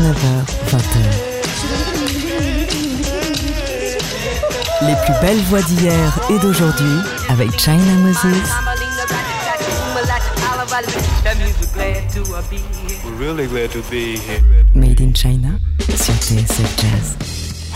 19h, 20h. Les plus belles voix d'hier et d'aujourd'hui avec China Moses. Made in China sur TSF Jazz.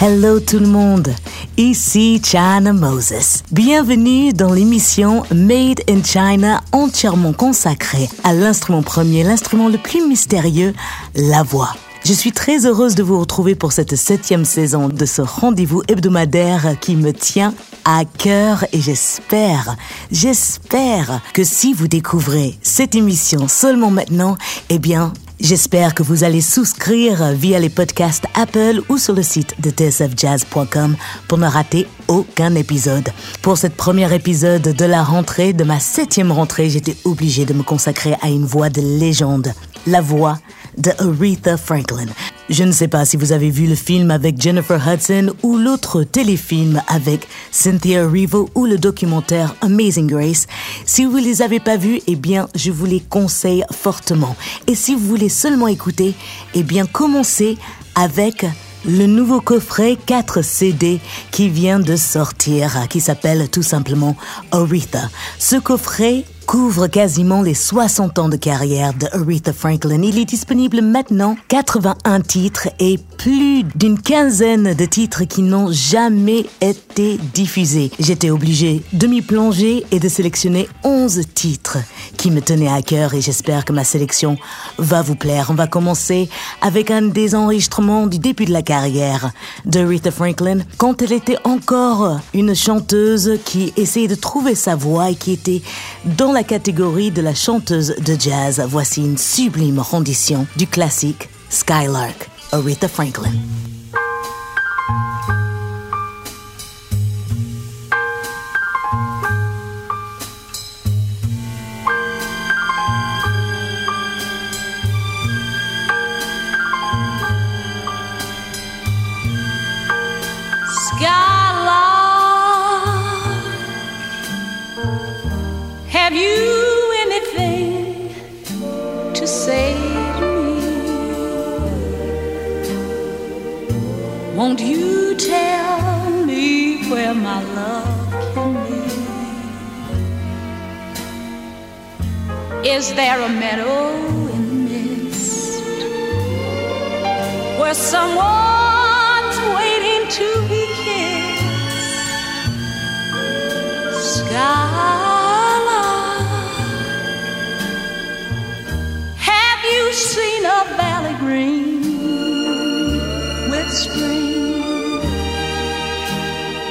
Hello tout le monde, ici China Moses. Bienvenue dans l'émission Made in China entièrement consacrée à l'instrument premier, l'instrument le plus mystérieux, la voix. Je suis très heureuse de vous retrouver pour cette septième saison de ce rendez-vous hebdomadaire qui me tient à cœur et j'espère, j'espère que si vous découvrez cette émission seulement maintenant, eh bien, J'espère que vous allez souscrire via les podcasts Apple ou sur le site de tsfjazz.com pour ne rater aucun épisode. Pour cette première épisode de la rentrée, de ma septième rentrée, j'étais obligée de me consacrer à une voix de légende. La voix de Aretha Franklin. Je ne sais pas si vous avez vu le film avec Jennifer Hudson ou l'autre téléfilm avec Cynthia Erivo ou le documentaire Amazing Grace. Si vous ne les avez pas vus, eh bien, je vous les conseille fortement. Et si vous voulez seulement écouter, eh bien, commencez avec le nouveau coffret 4 CD qui vient de sortir, qui s'appelle tout simplement Aretha. Ce coffret couvre quasiment les 60 ans de carrière de Aretha Franklin. Il est disponible maintenant 81 titres et plus d'une quinzaine de titres qui n'ont jamais été diffusés. J'étais obligée de m'y plonger et de sélectionner 11 titres qui me tenaient à cœur et j'espère que ma sélection va vous plaire. On va commencer avec un des enregistrements du début de la carrière de Aretha Franklin quand elle était encore une chanteuse qui essayait de trouver sa voix et qui était dans la catégorie de la chanteuse de jazz, voici une sublime rendition du classique Skylark, Aretha Franklin. Have you anything to say to me? Won't you tell me where my love can be? Is there a meadow in the mist where someone's waiting to be kissed? Sky. Green with spring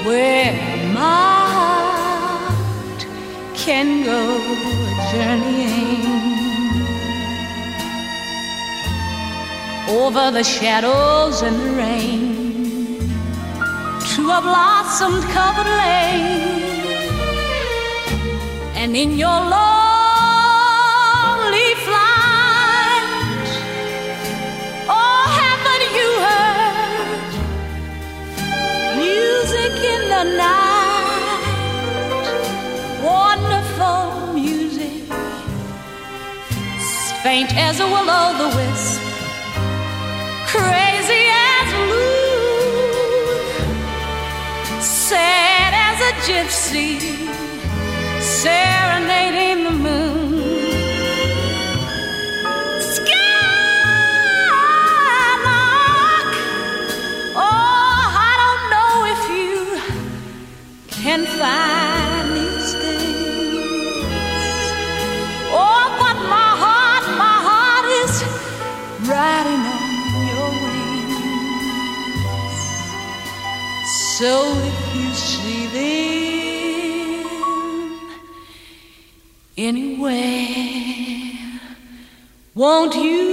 where my heart can go journeying over the shadows and the rain to a blossom covered lane and in your love night. Wonderful music, faint as a will o' the wisp, crazy as blue, sad as a gypsy, serenading the moon. So if you see them anywhere, won't you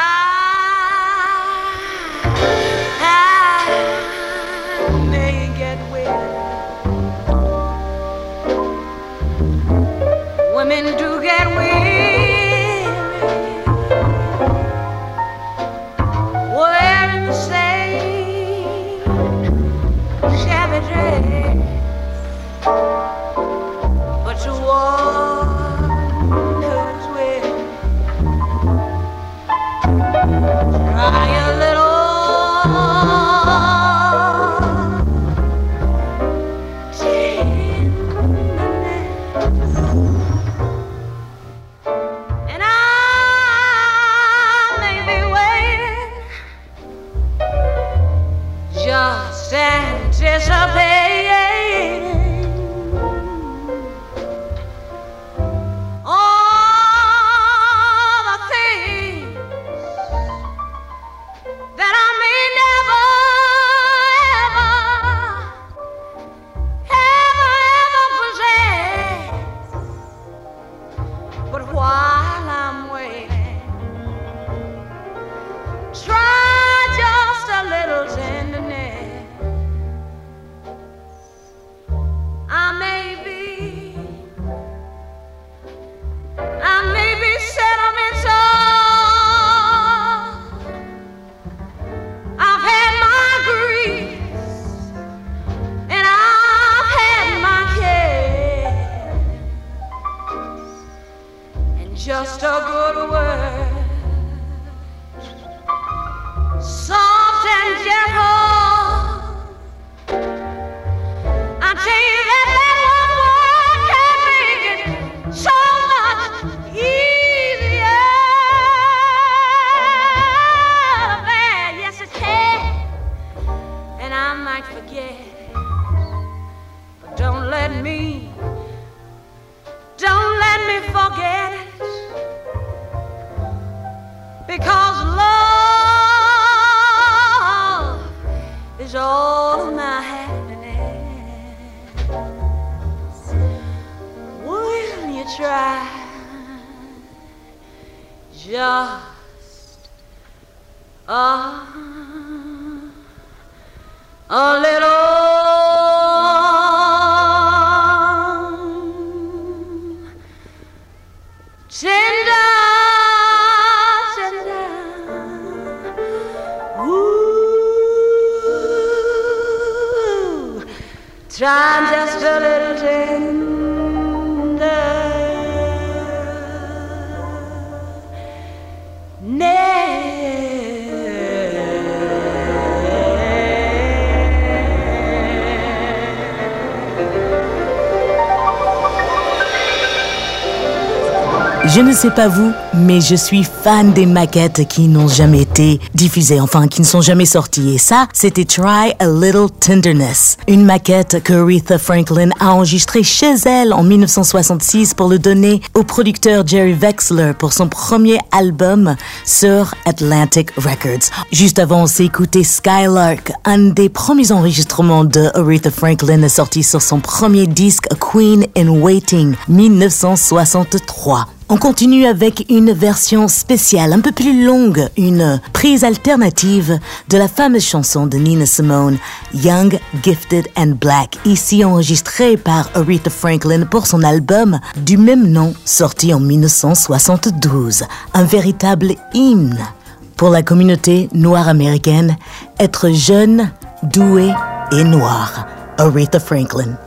Ne sais pas vous, mais je suis fan des maquettes qui n'ont jamais été diffusées, enfin qui ne sont jamais sorties. Et ça, c'était Try a Little Tenderness, une maquette que Aretha Franklin a enregistrée chez elle en 1966 pour le donner au producteur Jerry Wexler pour son premier album sur Atlantic Records. Juste avant, on s'est écouté Skylark, un des premiers enregistrements de Aretha Franklin sorti sur son premier disque Queen in Waiting 1963. On continue avec une version spéciale, un peu plus longue, une prise alternative de la fameuse chanson de Nina Simone, Young, Gifted and Black, ici enregistrée par Aretha Franklin pour son album du même nom, sorti en 1972. Un véritable hymne pour la communauté noire américaine, être jeune, doué et noir. Aretha Franklin.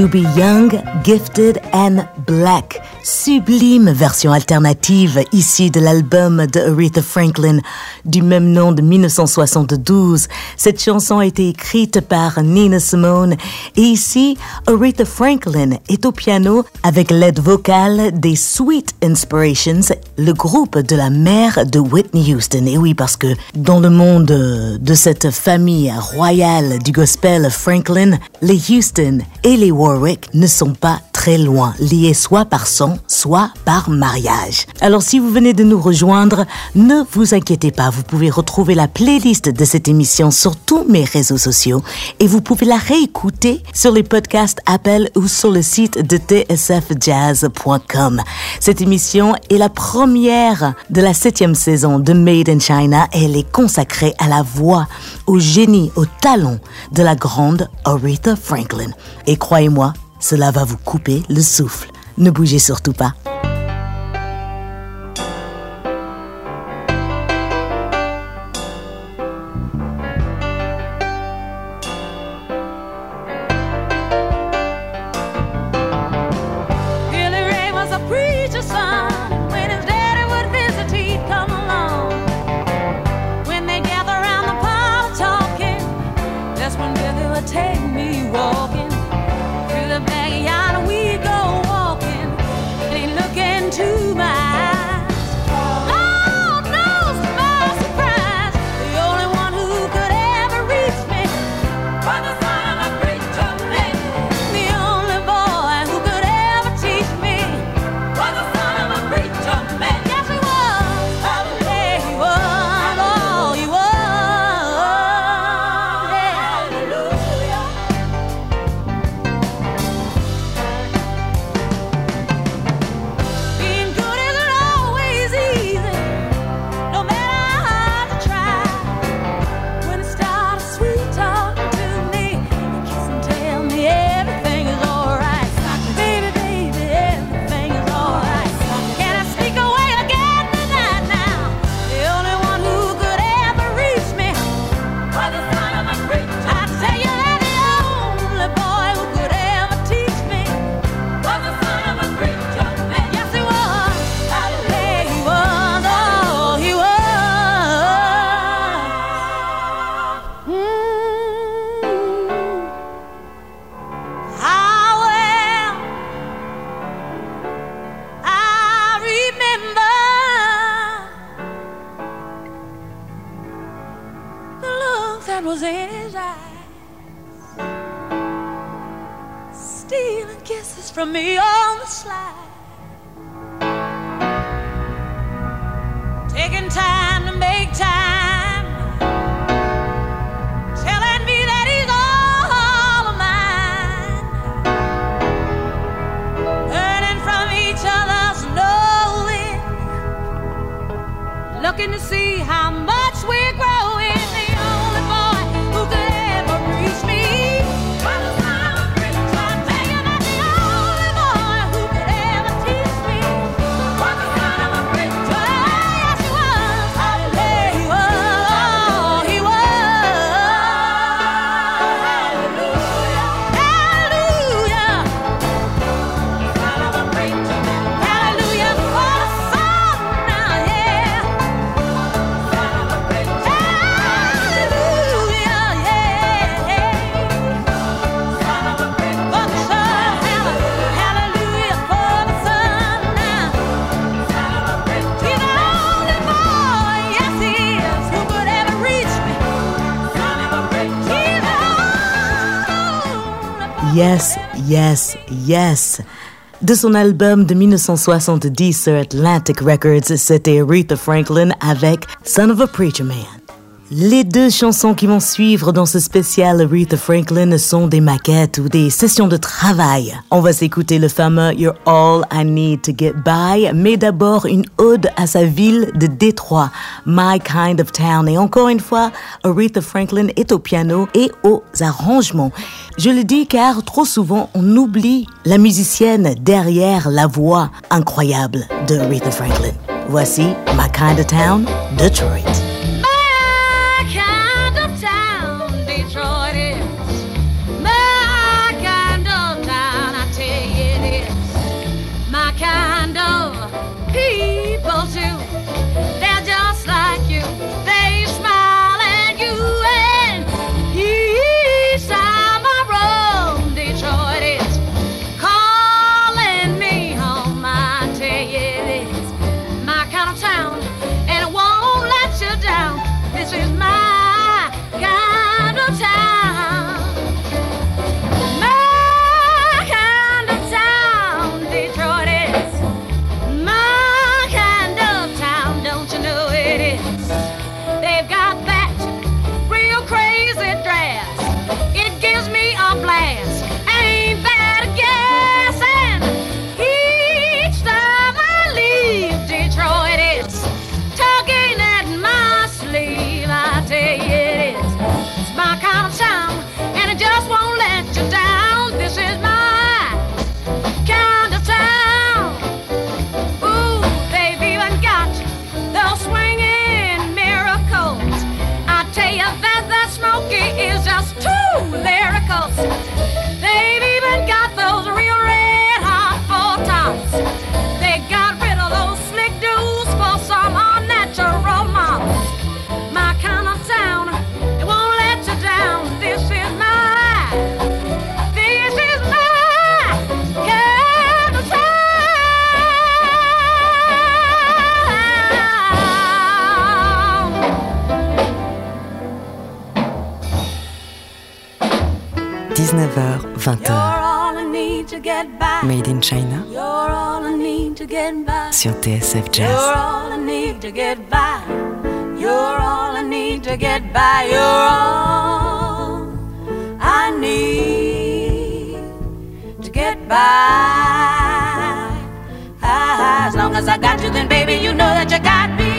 To Be Young, Gifted and Black. Sublime version alternative ici de l'album de Aretha Franklin du même nom de 1972. Cette chanson a été écrite par Nina Simone et ici Aretha Franklin est au piano avec l'aide vocale des Sweet Inspirations, le groupe de la mère de Whitney Houston. Et oui, parce que dans le monde de cette famille royale du gospel Franklin, les Houston et les Warwick ne sont pas très loin, liés soit par sang, soit par mariage. Alors si vous venez de nous rejoindre, ne vous inquiétez pas, vous pouvez retrouver la playlist de cette émission sur tous mes réseaux sociaux et vous pouvez la réécouter sur les podcasts Apple ou sur le site de tsfjazz.com. Cette émission est la première de la septième saison de Made in China et elle est consacrée à la voix, au génie, au talent de la grande Aretha Franklin. Et croyez-moi, cela va vous couper le souffle. Ne bougez surtout pas. Yes. De son album de 1970 sur Atlantic Records, c'était Aretha Franklin avec Son of a Preacher Man. Les deux chansons qui vont suivre dans ce spécial Aretha Franklin sont des maquettes ou des sessions de travail. On va s'écouter le fameux You're All I Need to Get By, mais d'abord une ode à sa ville de Détroit, My Kind of Town. Et encore une fois, Aretha Franklin est au piano et aux arrangements. Je le dis car trop souvent on oublie la musicienne derrière la voix incroyable de Aretha Franklin. Voici My Kind of Town, Detroit. In China sur TSF Jazz. You're all I need to get by. You're all I need to get by. You're all I need to get by. Ah, as long as I got you, then baby, you know that you got me.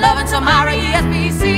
Love in Samara, E-S-P-C-T-O.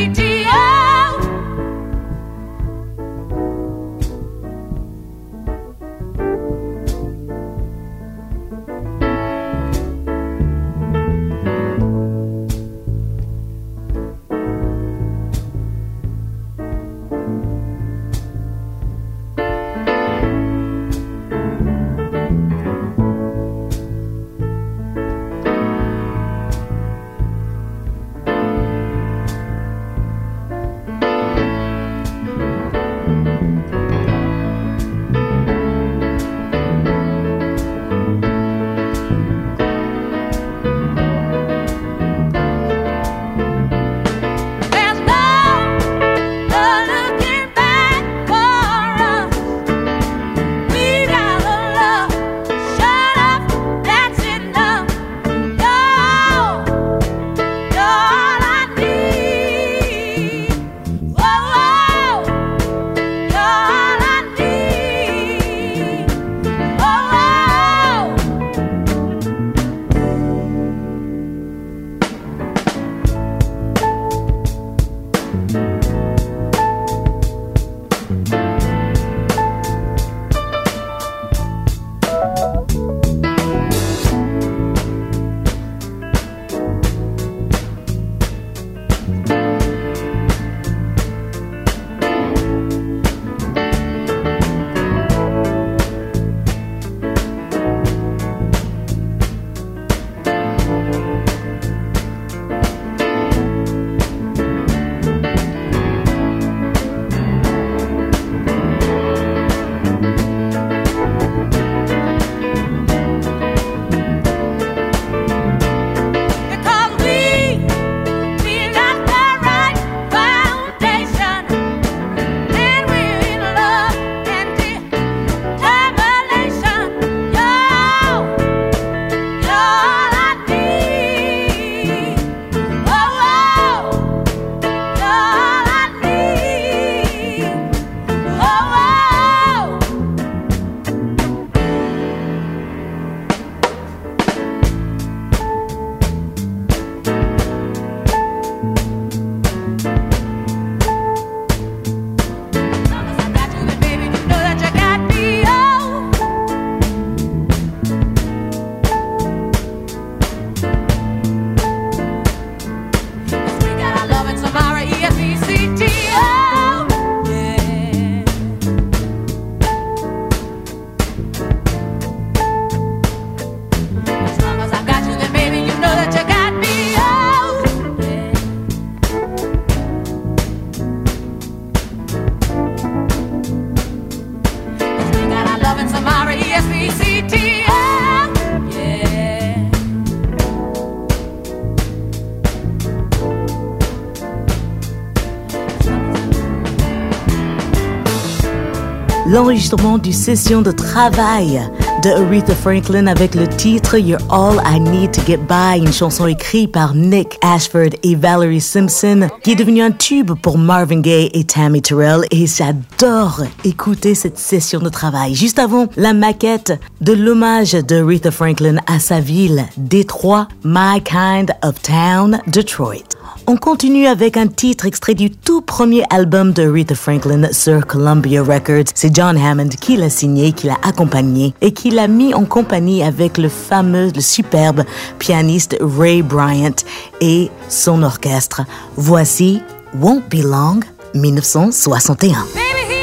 L'enregistrement du session de travail de Aretha Franklin avec le titre You're All I Need to Get By, une chanson écrite par Nick Ashford et Valerie Simpson, qui est devenue un tube pour Marvin Gaye et Tammy Terrell. Et j'adore écouter cette session de travail. Juste avant, la maquette de l'hommage de Aretha Franklin à sa ville, Détroit, My Kind of Town, Detroit. On continue avec un titre extrait du tout premier album de Aretha Franklin sur Columbia Records. C'est John Hammond qui l'a signé, qui l'a accompagné et qui l'a mis en compagnie avec le fameux, le superbe pianiste Ray Bryant et son orchestre. Voici Won't Be Long, 1961. Baby,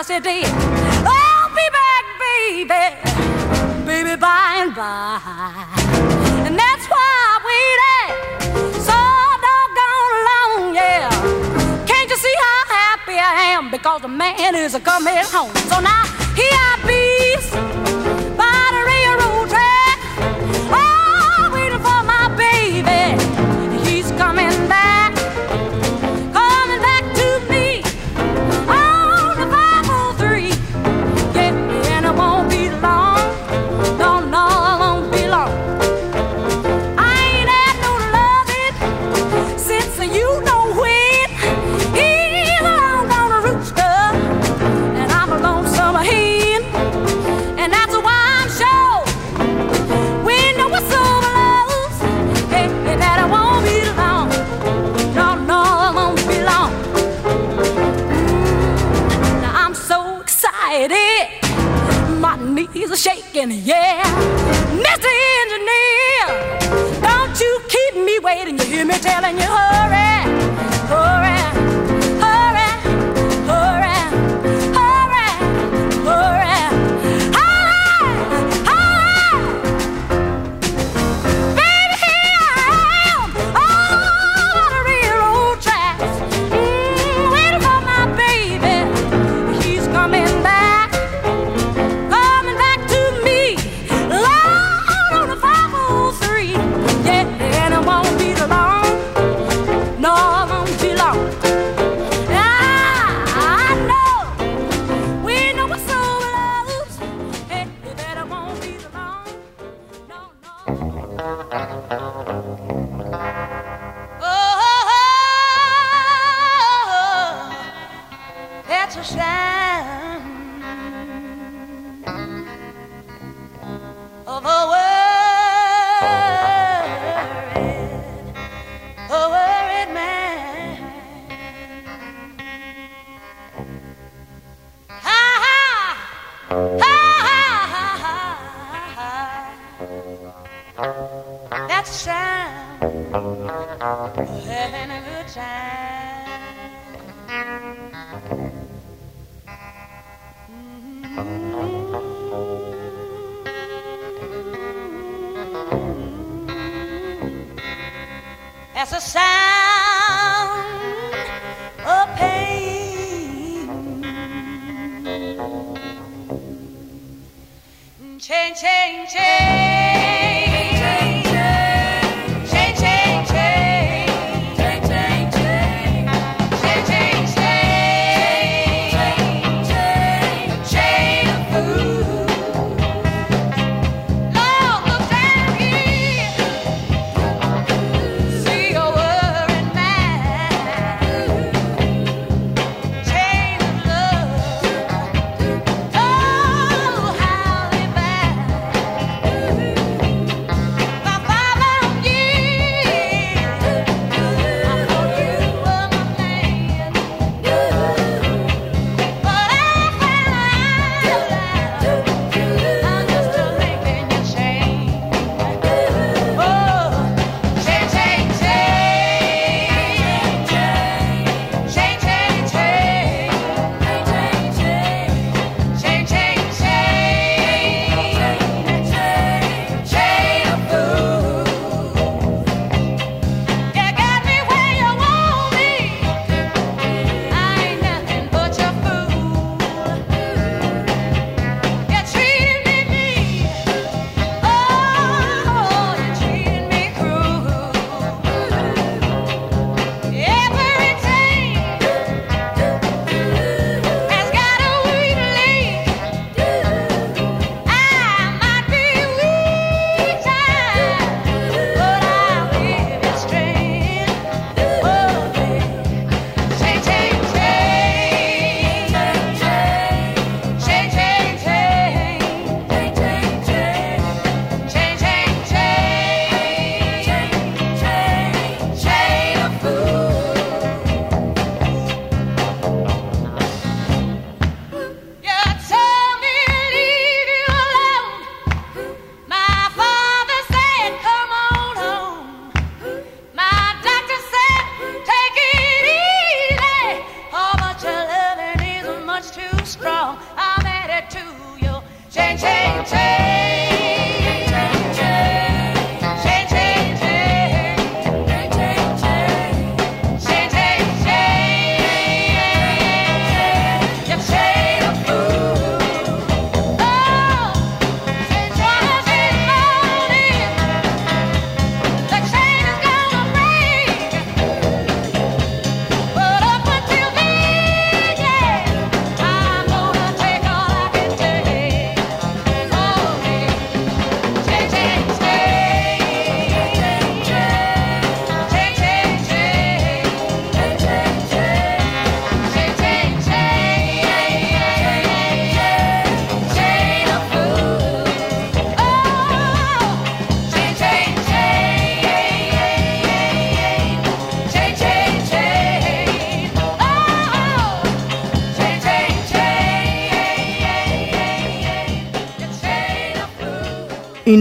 yes it did. I'll be back, baby, baby, by and by. And that's why I waited so doggone long, yeah. Can't you see how happy I am because the man is a coming home? So now. as a sound of pain. Change, change, change.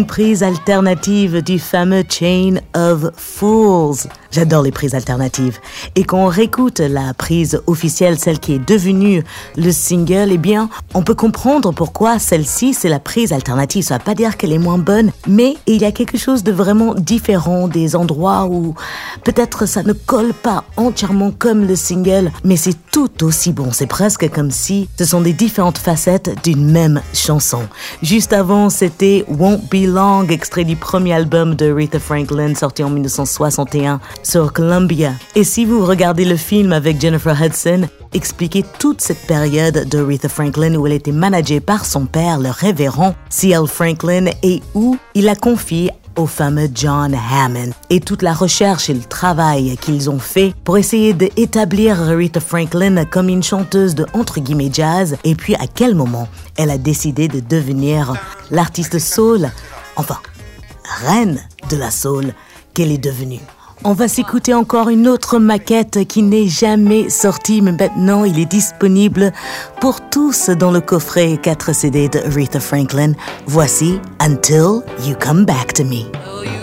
Prise alternative du fameux Chain of Fools. J'adore les prises alternatives. Et quand on réécoute la prise officielle, celle qui est devenue le single, eh bien, on peut comprendre pourquoi celle-ci, c'est la prise alternative. Ça va pas dire qu'elle est moins bonne, mais il y a quelque chose de vraiment différent des endroits où peut-être ça ne colle pas entièrement comme le single, mais c'est tout aussi bon. C'est presque comme si ce sont des différentes facettes d'une même chanson. Juste avant, c'était Won't Be Long, extrait du premier album de Rita Franklin, sorti en 1961 sur Columbia. Et si vous regardez le film avec Jennifer Hudson, expliquez toute cette période de Rita Franklin où elle était managée par son père, le révérend C.L. Franklin, et où il a confié au fameux John Hammond et toute la recherche et le travail qu'ils ont fait pour essayer d'établir Rita Franklin comme une chanteuse de entre guillemets jazz et puis à quel moment elle a décidé de devenir l'artiste soul, enfin, reine de la soul qu'elle est devenue. On va s'écouter encore une autre maquette qui n'est jamais sortie, mais maintenant il est disponible pour tous dans le coffret 4 CD de Rita Franklin. Voici Until You Come Back to Me.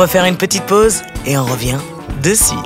Va faire une petite pause et on revient de suite.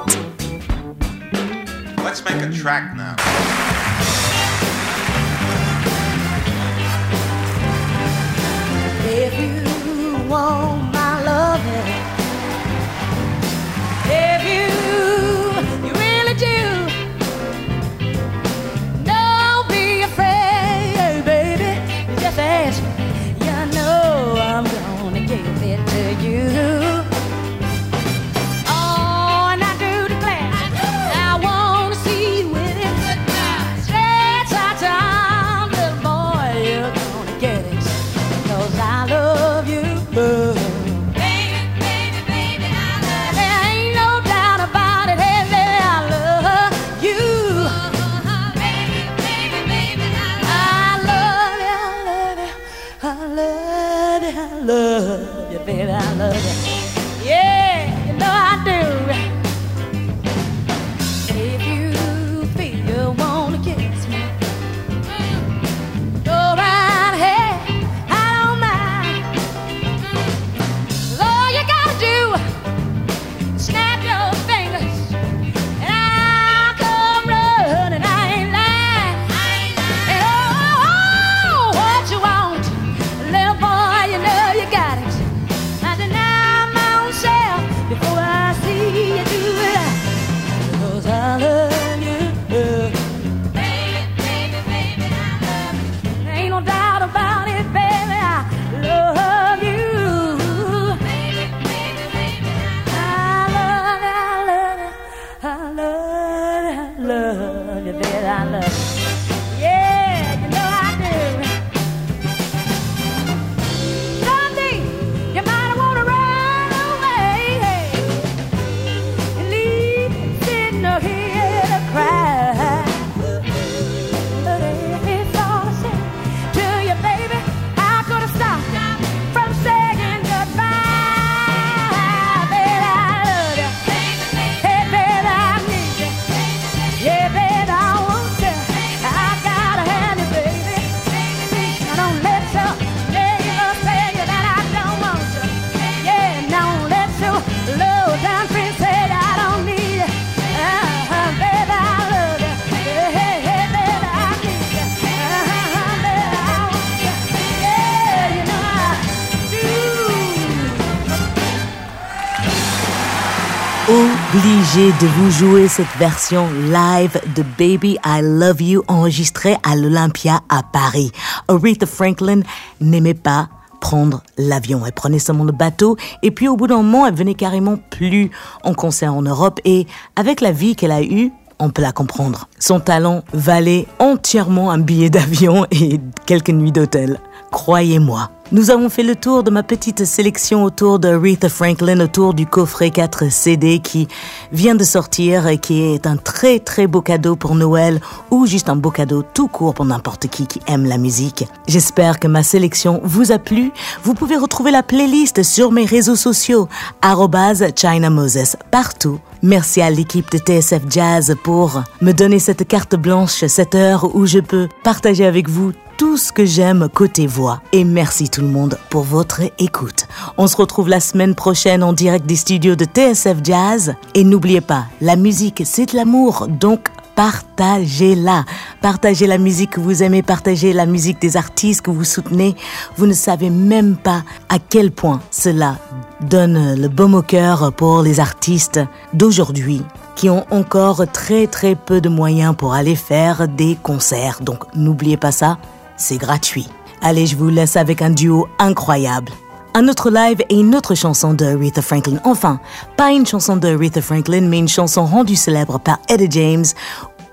De vous jouer cette version live de Baby I Love You enregistrée à l'Olympia à Paris. Aretha Franklin n'aimait pas prendre l'avion. Elle prenait seulement le bateau et puis au bout d'un moment, elle venait carrément plus en concert en Europe et avec la vie qu'elle a eue, on peut la comprendre. Son talent valait entièrement un billet d'avion et quelques nuits d'hôtel. Croyez-moi. Nous avons fait le tour de ma petite sélection autour de Aretha Franklin, autour du coffret 4 CD qui vient de sortir et qui est un très très beau cadeau pour Noël ou juste un beau cadeau tout court pour n'importe qui qui aime la musique. J'espère que ma sélection vous a plu. Vous pouvez retrouver la playlist sur mes réseaux sociaux, arrobase China Moses, partout. Merci à l'équipe de TSF Jazz pour me donner cette carte blanche, cette heure où je peux partager avec vous tout ce que j'aime côté voix. Et merci tout le monde pour votre écoute. On se retrouve la semaine prochaine en direct des studios de TSF Jazz. Et n'oubliez pas, la musique, c'est de l'amour, donc partagez-la. Partagez la musique que vous aimez, partagez la musique des artistes que vous soutenez. Vous ne savez même pas à quel point cela donne le baume au cœur pour les artistes d'aujourd'hui qui ont encore très très peu de moyens pour aller faire des concerts. Donc n'oubliez pas ça, c'est gratuit. Allez, je vous laisse avec un duo incroyable. Un autre live et une autre chanson de Aretha Franklin. Enfin, pas une chanson de Aretha Franklin, mais une chanson rendue célèbre par Etta James.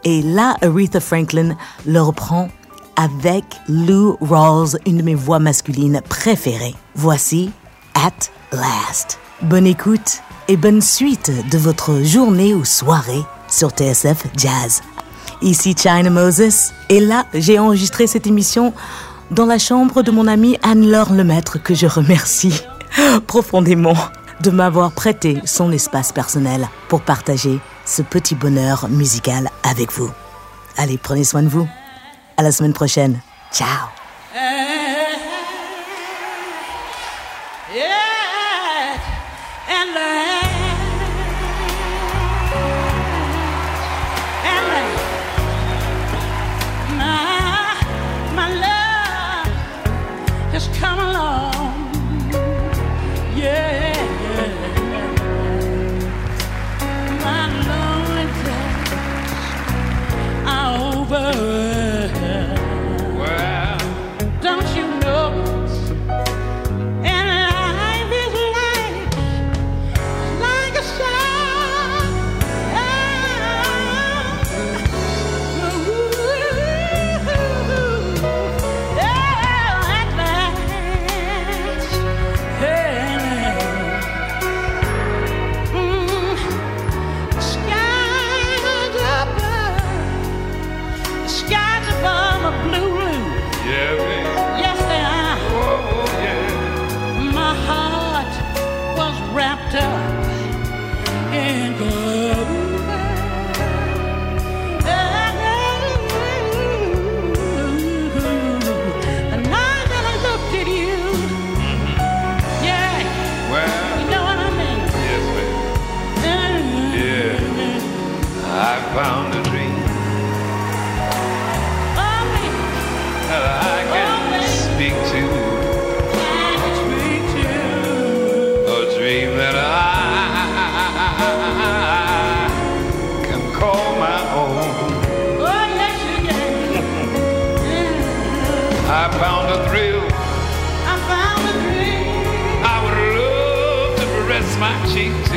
Et là, Aretha Franklin le reprend avec Lou Rawls, une de mes voix masculines préférées. Voici At Last. Bonne écoute et bonne suite de votre journée ou soirée sur TSF Jazz. Ici China Moses. Et là, j'ai enregistré cette émission dans la chambre de mon amie Anne-Laure Lemaître, que je remercie profondément de m'avoir prêté son espace personnel pour partager ce petit bonheur musical avec vous. Allez, prenez soin de vous. À la semaine prochaine. Ciao. My cheek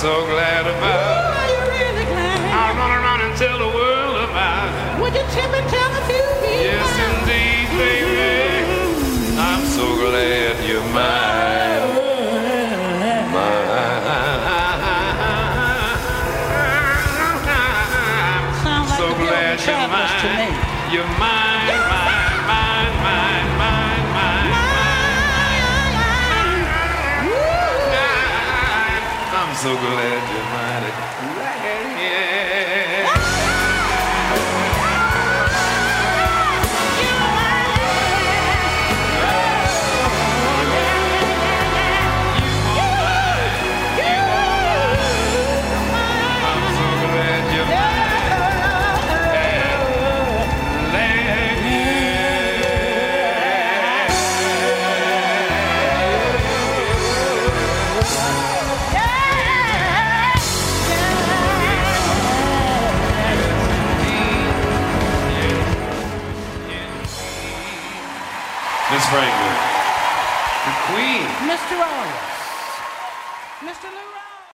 so glad so good. Mr. Elliott.